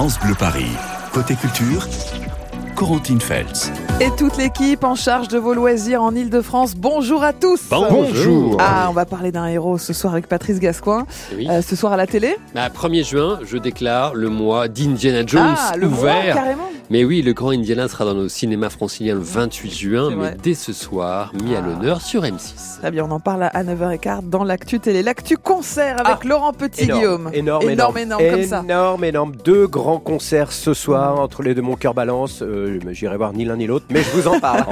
France Bleu Paris. Côté culture, Corentine Feltz. Et toute l'équipe en charge de vos loisirs en Ile-de-France, bonjour à tous Bonjour. Ah, on va parler d'un héros ce soir avec Patrice Gascoin. Oui. Euh, ce soir à la télé Bah, 1er juin, je déclare le mois d'Indiana Jones Ah, le mois, ouvert. carrément mais oui, le grand Indiana sera dans nos cinémas franciliens le 28 juin, mais dès ce soir, mis à Ah. l'honneur sur M6. Très bien, on en parle à 9h15 dans l'actu télé. L'actu concert avec Laurent Petit, Guillaume. Énorme, énorme, énorme, comme ça. Énorme, énorme. Deux grands concerts ce soir entre les deux Mon cœur balance. Euh, J'irai voir ni l'un ni l'autre, mais je vous en parle.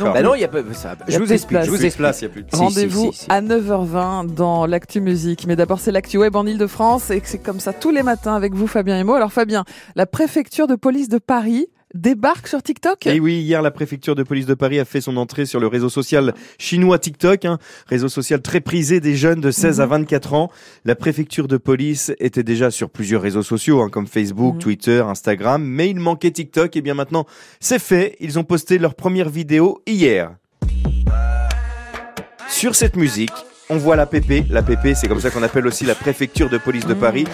Non, bah non, il y a pas. Ça, je vous explique. Je vous explique. il y a plus de- Si, Rendez-vous si, si, si. à 9h20 dans l'actu musique. Mais d'abord, c'est l'actu web en Ile-de-France et c'est comme ça tous les matins avec vous, Fabien et moi. Alors, Fabien, la préfecture de police de Paris débarque sur TikTok Et oui, hier, la préfecture de police de Paris a fait son entrée sur le réseau social chinois TikTok, hein, réseau social très prisé des jeunes de 16 à 24 ans. La préfecture de police était déjà sur plusieurs réseaux sociaux, hein, comme Facebook, Mhm. Twitter, Instagram, mais il manquait TikTok. Et bien maintenant, c'est fait. Ils ont posté leur première vidéo hier. Sur cette musique, on voit la PP. La PP, c'est comme ça qu'on appelle aussi la préfecture de police de Paris.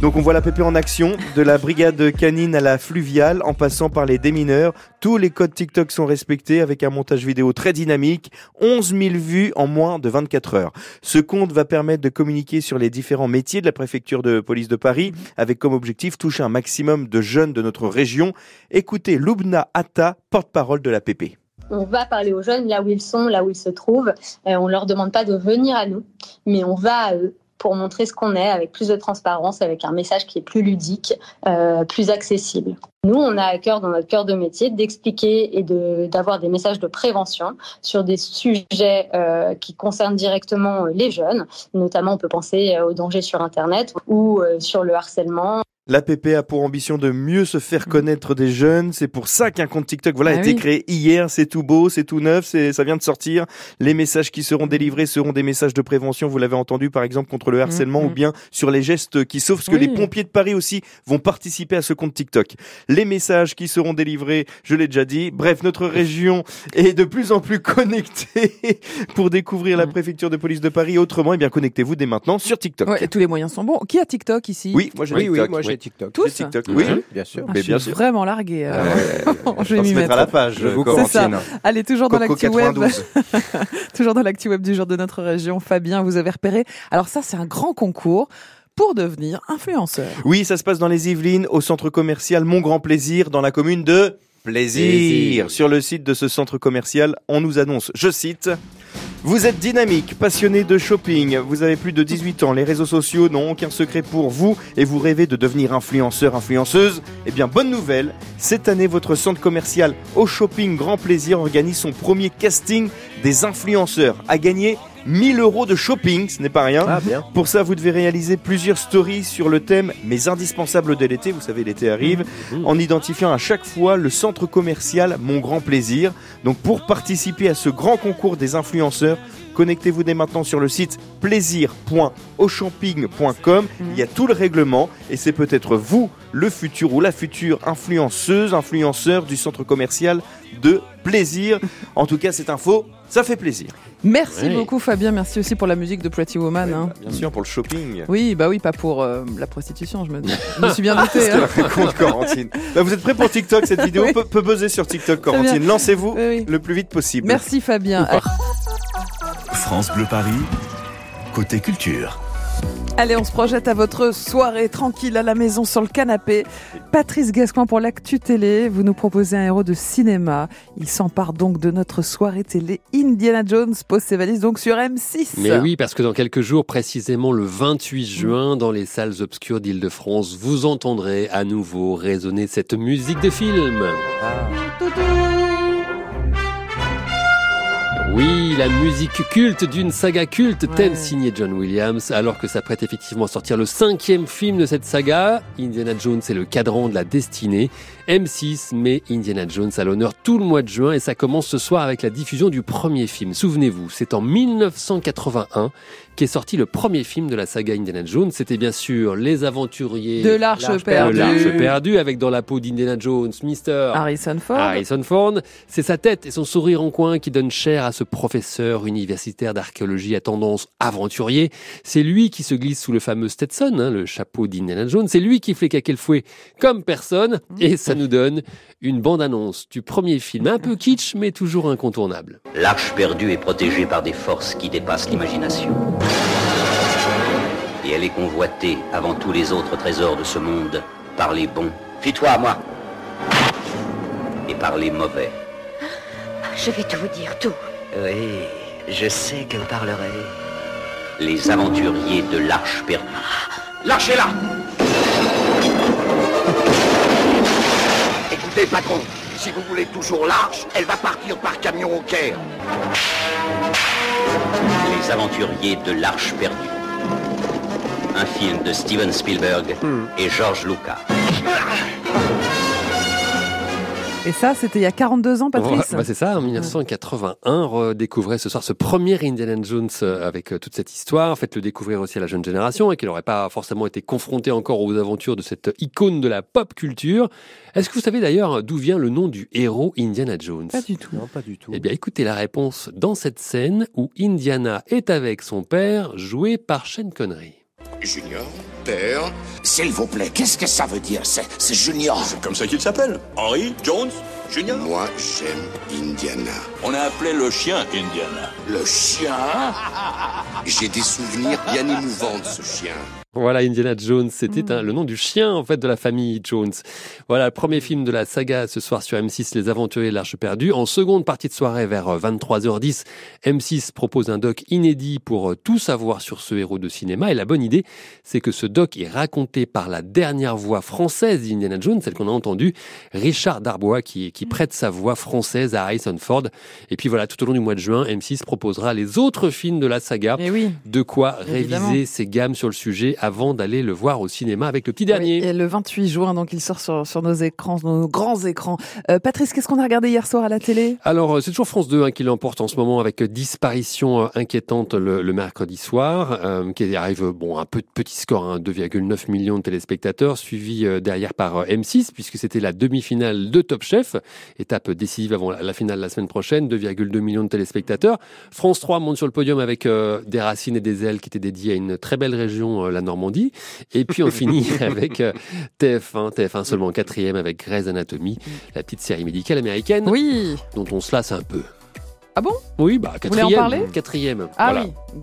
Donc on voit la PP en action, de la brigade canine à la fluviale, en passant par les démineurs. Tous les codes TikTok sont respectés avec un montage vidéo très dynamique. 11 000 vues en moins de 24 heures. Ce compte va permettre de communiquer sur les différents métiers de la préfecture de police de Paris, avec comme objectif toucher un maximum de jeunes de notre région. Écoutez Lubna Atta, porte-parole de la PP. On va parler aux jeunes là où ils sont, là où ils se trouvent. Euh, on leur demande pas de venir à nous, mais on va à eux pour montrer ce qu'on est avec plus de transparence, avec un message qui est plus ludique, euh, plus accessible. Nous, on a à cœur dans notre cœur de métier d'expliquer et d'avoir des messages de prévention sur des sujets euh, qui concernent directement euh, les jeunes. Notamment, on peut penser euh, aux dangers sur Internet ou euh, sur le harcèlement. L'APP a pour ambition de mieux se faire connaître des jeunes. C'est pour ça qu'un compte TikTok voilà, Ah a été oui. créé hier. C'est tout beau, c'est tout neuf, c'est, ça vient de sortir. Les messages qui seront délivrés seront des messages de prévention. Vous l'avez entendu, par exemple, contre le harcèlement Mhm. ou bien sur les gestes qui sauvent. Parce que Oui. les pompiers de Paris aussi vont participer à ce compte TikTok. Les messages qui seront délivrés, je l'ai déjà dit. Bref, notre région est de plus en plus connectée pour découvrir la préfecture de police de Paris. Autrement, eh bien, connectez-vous dès maintenant sur TikTok. Ouais, et tous les moyens sont bons. Qui a TikTok ici? Oui, moi j'ai Oui, TikTok. oui, moi j'ai oui. TikTok. Tous TikTok, Oui, oui. bien sûr. Ah, mais je bien suis sûr. vraiment largué. euh, Euh, je vais on m'y mettre. à la page, Je vous Corentine. C'est ça. Allez, toujours dans l'actu web. 92. Toujours dans l'actu web du jour de notre région. Fabien, vous avez repéré. Alors ça, c'est un grand concours pour devenir influenceur. Oui, ça se passe dans les Yvelines, au centre commercial Mon Grand Plaisir, dans la commune de Plaisir. Plaisir. Sur le site de ce centre commercial, on nous annonce, je cite, vous êtes dynamique, passionné de shopping, vous avez plus de 18 ans, les réseaux sociaux n'ont aucun secret pour vous et vous rêvez de devenir influenceur, influenceuse. Eh bien, bonne nouvelle, cette année, votre centre commercial au shopping Grand Plaisir organise son premier casting des influenceurs à gagner 1000 euros de shopping, ce n'est pas rien. Ah, bien. Pour ça, vous devez réaliser plusieurs stories sur le thème Mes indispensables de l'été, vous savez, l'été arrive, Mmh. en identifiant à chaque fois le centre commercial Mon Grand Plaisir. Donc pour participer à ce grand concours des influenceurs, connectez-vous dès maintenant sur le site plaisir.auchamping.com. Il y a tout le règlement et c'est peut-être vous, le futur ou la future influenceuse, influenceur du centre commercial de Plaisir. En tout cas, cette info, ça fait plaisir. Merci beaucoup Fabien. Merci aussi pour la musique de Pretty Woman. hein. Bien sûr, pour le shopping. Oui, bah oui, pas pour euh, la prostitution, je me, je me suis bien douté. hein. Bah, vous êtes prêts pour TikTok Cette vidéo? Oui. peut, peut buzzer sur TikTok, Corentine. Lancez-vous oui. le plus vite possible. Merci Fabien. France Bleu Paris. Côté culture. Allez, on se projette à votre soirée tranquille à la maison sur le canapé. Patrice Gascoin pour l'actu télé. Vous nous proposez un héros de cinéma. Il s'empare donc de notre soirée télé. Indiana Jones pose ses valises donc sur M6. Mais oui, parce que dans quelques jours, précisément le 28 juin, dans les salles obscures d'Île-de-France, vous entendrez à nouveau résonner cette musique de film. Oui, la musique culte d'une saga culte, thème signé John Williams, alors que s'apprête effectivement à sortir le cinquième film de cette saga. Indiana Jones est le cadran de la destinée. M6 met Indiana Jones à l'honneur tout le mois de juin et ça commence ce soir avec la diffusion du premier film. Souvenez-vous, c'est en 1981 qu'est sorti le premier film de la saga Indiana Jones. C'était bien sûr Les Aventuriers De l'Arche perdue. avec dans la peau d'Indiana Jones, Mister Harrison Ford. Harrison Ford, c'est sa tête et son sourire en coin qui donnent chair à ce ce professeur universitaire d'archéologie à tendance aventurier. C'est lui qui se glisse sous le fameux Stetson, hein, le chapeau d'Indiana Jones. C'est lui qui fait caquer le fouet comme personne. Et ça nous donne une bande-annonce du premier film, un peu kitsch, mais toujours incontournable. L'arche perdue est protégée par des forces qui dépassent l'imagination. Et elle est convoitée, avant tous les autres trésors de ce monde, par les bons. Fie-toi à moi. Et par les mauvais. Je vais tout vous dire, tout. Oui, je sais que vous parlerez. Les aventuriers de l'arche perdue. Là Écoutez, patron, si vous voulez toujours l'arche, elle va partir par camion au Caire. Les aventuriers de l'arche perdue. Un film de Steven Spielberg et George Lucas. Et ça, c'était il y a 42 ans, Patrice Ouais, bah c'est ça, en 1981, redécouvrez ce soir ce premier Indiana Jones euh, avec euh, toute cette histoire. Faites-le découvrir aussi à la jeune génération et qui n'aurait pas forcément été confronté encore aux aventures de cette icône de la pop culture. Est-ce que vous savez d'ailleurs d'où vient le nom du héros Indiana Jones? Pas du tout. Non, pas du tout. Eh bien, écoutez la réponse dans cette scène où Indiana est avec son père, joué par Sean Connery. Junior, père, s'il vous plaît, qu'est-ce que ça veut dire C'est c'est Junior? C'est comme ça qu'il s'appelle. Henry Jones? Junior. Moi, j'aime Indiana. On a appelé le chien Indiana. Le chien? J'ai des souvenirs bien émouvants de ce chien. Voilà, Indiana Jones, c'était un- le nom du chien en fait de la famille Jones. Voilà, le premier film de la saga ce soir sur M6, Les Aventuriers de l'Arche perdue. En seconde partie de soirée, vers euh, 23h10, M6 propose un doc inédit pour euh, tout savoir sur ce héros de cinéma. Et la bonne idée, c'est que ce doc est raconté par la dernière voix française d'Indiana Jones, celle qu'on a entendue, Richard Darbois, qui, qui prête sa voix française à Harrison Ford. Et puis voilà, tout au long du mois de juin, M6 proposera les autres films de la saga. Et oui. De quoi Évidemment. réviser ses gammes sur le sujet avant d'aller le voir au cinéma avec le petit dernier. Oui, et le 28 juin, donc il sort sur, sur nos écrans, nos grands écrans. Euh, Patrice, qu'est-ce qu'on a regardé hier soir à la télé? Alors, euh, c'est toujours France 2 hein, qui l'emporte en ce moment avec euh, Disparition inquiétante le, le mercredi soir, euh, qui arrive, bon, un peu de petit score, hein, 2,9 millions de téléspectateurs, suivi euh, derrière par euh, M6, puisque c'était la demi-finale de Top Chef, étape décisive avant la, finale la semaine prochaine, 2,2 millions de téléspectateurs. France 3 monte sur le podium avec euh, des racines et des ailes qui étaient dédiées à une très belle région, euh, la Normandie. Et puis on finit avec euh, TF1, TF1 seulement quatrième avec Grey's Anatomy, la petite série médicale américaine Oui. dont on se lasse un peu. Ah bon? Oui, bah Vous voulez en quatrième. parler? Quatrième. Ah voilà. oui.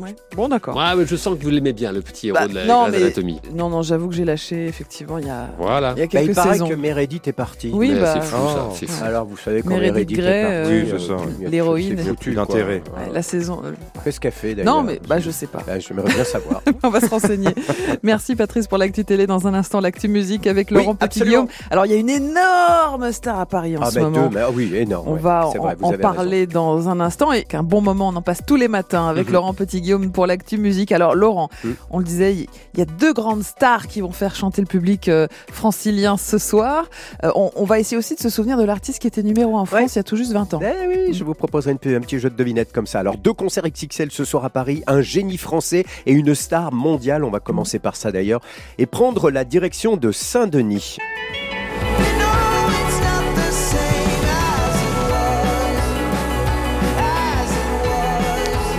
Bon, c'est- ouais. Bon, d'accord. Ouais, mais je sens que vous l'aimez bien, le petit héros Bah, de la non, mais-. Non, non, j'avoue que j'ai lâché, effectivement, il y a, Voilà. il y a Bah, quelques il paraît saisons. que Meredith est partie. Oui, bah, c'est fou, ça. Oh. C'est fou. Alors, vous savez quand Meredith Meredith Grey, est partie, euh, ça, euh, l'héroïne. c'est foutu. Ouais, la saison. euh, Qu'est-ce qu'elle fait d'ailleurs Non, mais bah, je sais pas. Bah, J'aimerais bien savoir. On va se renseigner. Merci Patrice pour l'actu télé. Dans un instant, l'actu musique avec Laurent. Petit-Guillaume. Alors, il y a une énorme star à Paris en ah, ce moment. oui, énorme. On va C'est en, parler dans un instant et qu'un bon moment, on en passe tous les matins avec Mhm. Laurent Petit-Guillaume pour l'actu musique. Alors Laurent, Mhm. on le disait, il y a deux grandes stars qui vont faire chanter le public euh, francilien ce soir. Euh, on, on va essayer aussi de se souvenir de l'artiste qui était numéro 1 en France Ouais. il y a tout juste 20 ans. Eh oui, je vous proposerai une un petit jeu de devinette comme ça. Alors, deux concerts XXL ce soir à Paris, un génie français et une star mondiale. On va commencer par ça d'ailleurs. Et prendre la direction de Saint-Denis.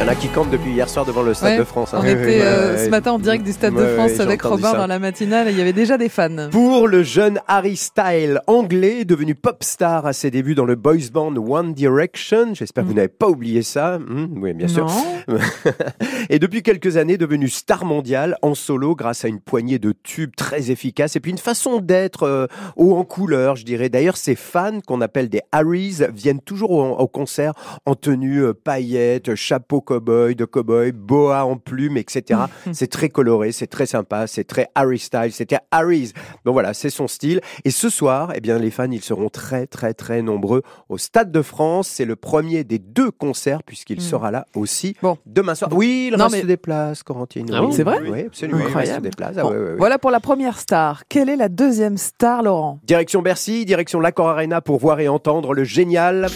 Il y en a qui campent depuis hier soir devant le Stade Ouais, de France. hein. On était euh, Ouais, ce matin en direct du Stade de France avec Robin ça. dans la matinale et il y avait déjà des fans. Pour le jeune Harry Style, anglais, devenu pop star à ses débuts dans le boys band One Direction. J'espère que vous n'avez pas oublié ça. Hmm, oui, bien sûr. Non. Et depuis quelques années, devenu star mondiale en solo grâce à une poignée de tubes très efficaces et puis une façon d'être euh, haut en couleur, je dirais. D'ailleurs, ces fans qu'on appelle des Harrys viennent toujours au, au concert en tenue euh, paillettes, chapeau cow-boy, de cow-boy, boa en plumes, etc. c'est très coloré, c'est très sympa, c'est très Harry style, c'était Harry's. Donc voilà, c'est son style. Et ce soir, eh bien, les fans, ils seront très, très, très nombreux au Stade de France. C'est le premier des deux concerts puisqu'il Mm. sera là aussi Bon. demain soir. Oui, il Non, reste mais- des places, Corentine. Ah Oui, bon C'est vrai Oui, absolument. Il reste Incroyable. des places. Ah, Bon. Voilà pour la première star. Quelle est la deuxième star, Laurent? Direction Bercy, direction l'Accor Arena pour voir et entendre le génial.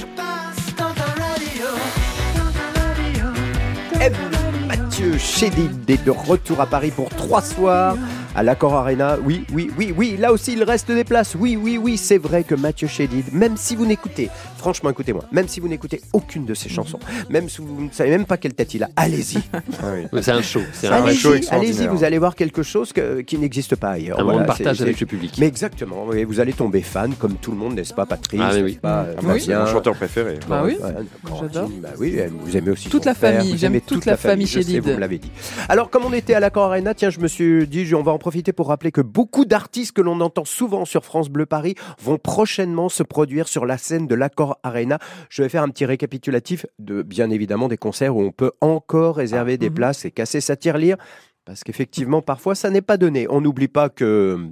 Mathieu Chédid est de retour à Paris pour trois soirs à l'Accor Arena. Oui, oui, oui, oui, là aussi il reste des places. Oui, oui, oui, c'est vrai que Mathieu Chédid, même si vous n'écoutez, franchement écoutez-moi, même si vous n'écoutez aucune de ses chansons, même si vous ne savez même pas quelle tête il a, allez-y. Mais C'est un show. C'est un vrai Allez-y, show allez-y, vous allez voir quelque chose que- qui n'existe pas ailleurs. Un moment de Voilà, partage avec le public. Mais exactement, oui, vous allez tomber fan, comme tout le monde, n'est-ce pas, Patrice Ah, oui. pas, Ah, bah, c'est mon chanteur préféré. Bah oui, Ouais, j'adore. Bah oui, vous aimez aussi Toute son la famille, j'aime toute la famille je sais, Chédid. vous me l'avez dit. Alors, comme on était à l'Accor Arena, tiens, je me suis dit, je- on va en profiter pour rappeler que beaucoup d'artistes que l'on entend souvent sur France Bleu Paris vont prochainement se produire sur la scène de l'Accor Arena. Je vais faire un petit récapitulatif de, bien évidemment, des concerts où on peut encore réserver des places et casser sa tirelire. Parce qu'effectivement, parfois, ça n'est pas donné. On n'oublie pas que...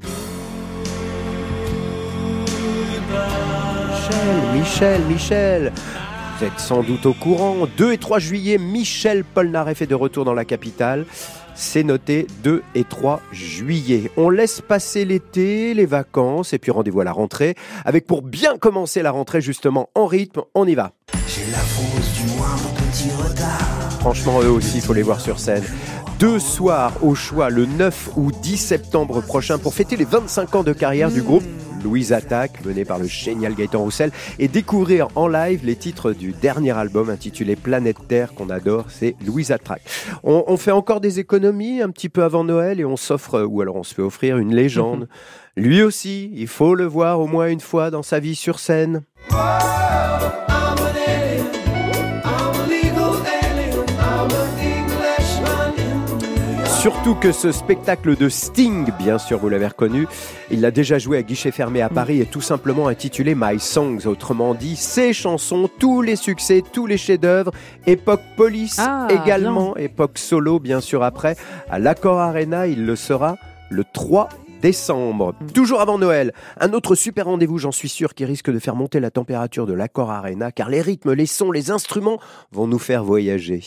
Michel, Michel, Michel Vous êtes sans doute au courant. 2 et 3 juillet, Michel Polnareff est de retour dans la capitale. C'est noté 2 et 3 juillet. On laisse passer l'été, les vacances et puis rendez-vous à la rentrée. Avec pour bien commencer la rentrée justement en rythme, on y va. J'ai la fausse du moindre petit retard. Franchement, eux aussi, il faut les voir sur scène. Deux soirs au choix, le 9 ou 10 septembre prochain, pour fêter les 25 ans de carrière du groupe Louise Attaque, mené par le génial Gaëtan Roussel, et découvrir en live les titres du dernier album intitulé Planète Terre qu'on adore, c'est Louise Attaque. On, on fait encore des économies un petit peu avant Noël et on s'offre, ou alors on se fait offrir une légende. Lui aussi, il faut le voir au moins une fois dans sa vie sur scène. Surtout que ce spectacle de Sting, bien sûr vous l'avez reconnu, il l'a déjà joué à guichet fermé à Paris et tout simplement intitulé My Songs, autrement dit ses chansons, tous les succès, tous les chefs-d'œuvre, époque police Ah, également, époque solo bien sûr après, à l'Accor Arena, il le sera le 3 décembre. Toujours avant Noël, un autre super rendez-vous, j'en suis sûr, qui risque de faire monter la température de l'Accor Arena, car les rythmes, les sons, les instruments vont nous faire voyager.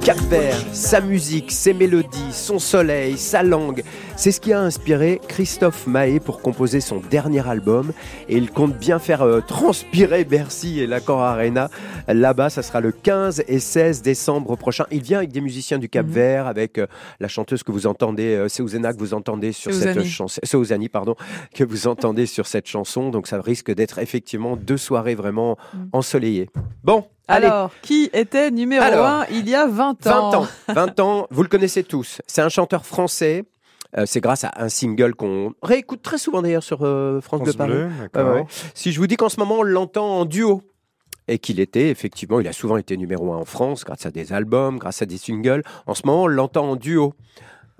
Le Cap Vert, sa musique, ses mélodies, son soleil, sa langue, c'est ce qui a inspiré Christophe Mahé pour composer son dernier album. Et il compte bien faire euh, transpirer Bercy et l'Accor Arena. Là-bas, ça sera le 15 et 16 décembre prochain. Il vient avec des musiciens du Cap Vert, avec euh, la chanteuse que vous entendez, euh, Seouzena, que vous entendez sur cette chanson, Seouzani, pardon, que vous entendez sur cette chanson. Donc ça risque d'être effectivement deux soirées vraiment ensoleillées. Bon. Alors, qui était numéro Alors, 1 il y a 20 20 ans ans. 20 ans, vous le connaissez tous. C'est un chanteur français. Euh, c'est grâce à un single qu'on réécoute très souvent d'ailleurs sur euh, France, France Bleu Paris. Bleu, ouais. Si je vous dis qu'en ce moment on l'entend en duo et qu'il était effectivement, il a souvent été numéro un en France grâce à des albums, grâce à des singles. En ce moment on l'entend en duo.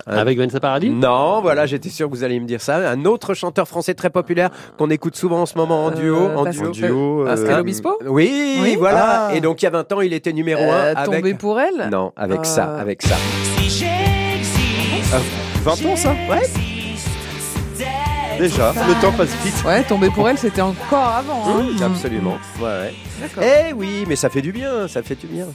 Un- Avec Vanessa Paradis Non, voilà, j'étais sûr que vous alliez me dire ça. Un autre chanteur français très populaire qu'on écoute souvent en ce moment en duo. Euh, en duo. duo, Pascal euh, Obispo Oui, Oui. voilà. Ah. Et donc il y a 20 ans, il était numéro Euh, 1 avec... Tombé pour elle Non, avec ça, Euh, avec ça. Ah, 20 ans ça Ouais. Déjà, le temps passe vite. Ouais, Tombé pour elle, c'était encore avant. hein. Mmh, absolument. Ouais, ouais. D'accord. Eh oui, mais ça fait du bien, ça fait du bien.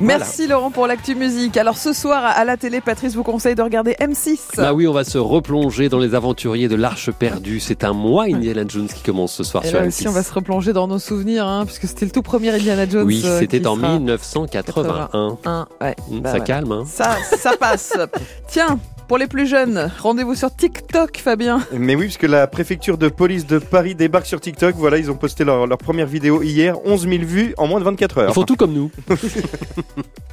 Merci Laurent pour l'actu musique. Alors ce soir à la télé, Patrice vous conseille de regarder M6. Bah oui, on va se replonger dans les aventuriers de l'Arche perdue. C'est un mois Indiana Jones qui commence ce soir Et sur là M6. aussi, on va se replonger dans nos souvenirs, hein, puisque c'était le tout premier Indiana Jones. Oui, euh, c'était qui en sera 1981. un. Ouais, Hum, bah ça ouais. calme, hein Ça, ça passe. Tiens, pour les plus jeunes, rendez-vous sur TikTok, Fabien. Mais oui, parce que la préfecture de police de Paris débarque sur TikTok. Voilà, ils ont posté leur, leur première vidéo hier. 11 000 vues en moins de 24 heures. Ils font tout comme nous.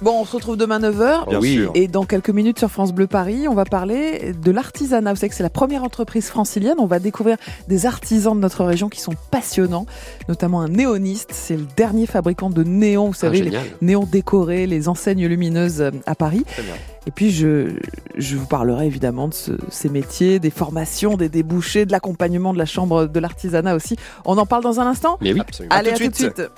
Bon, on se retrouve demain 9h. Bien Oui. sûr. Et dans quelques minutes sur France Bleu Paris, on va parler de l'artisanat. Vous savez que c'est la première entreprise francilienne. On va découvrir des artisans de notre région qui sont passionnants, notamment un néoniste. C'est le dernier fabricant de néons, vous savez, les néons décorés, les enseignes lumineuses à Paris. Très bien. Et puis, je, je vous parlerai évidemment de ce- ces métiers, des formations, des débouchés, de l'accompagnement de la Chambre de l'artisanat aussi. On en parle dans un instant Mais oui. Absolument. Allez, à tout de suite. suite.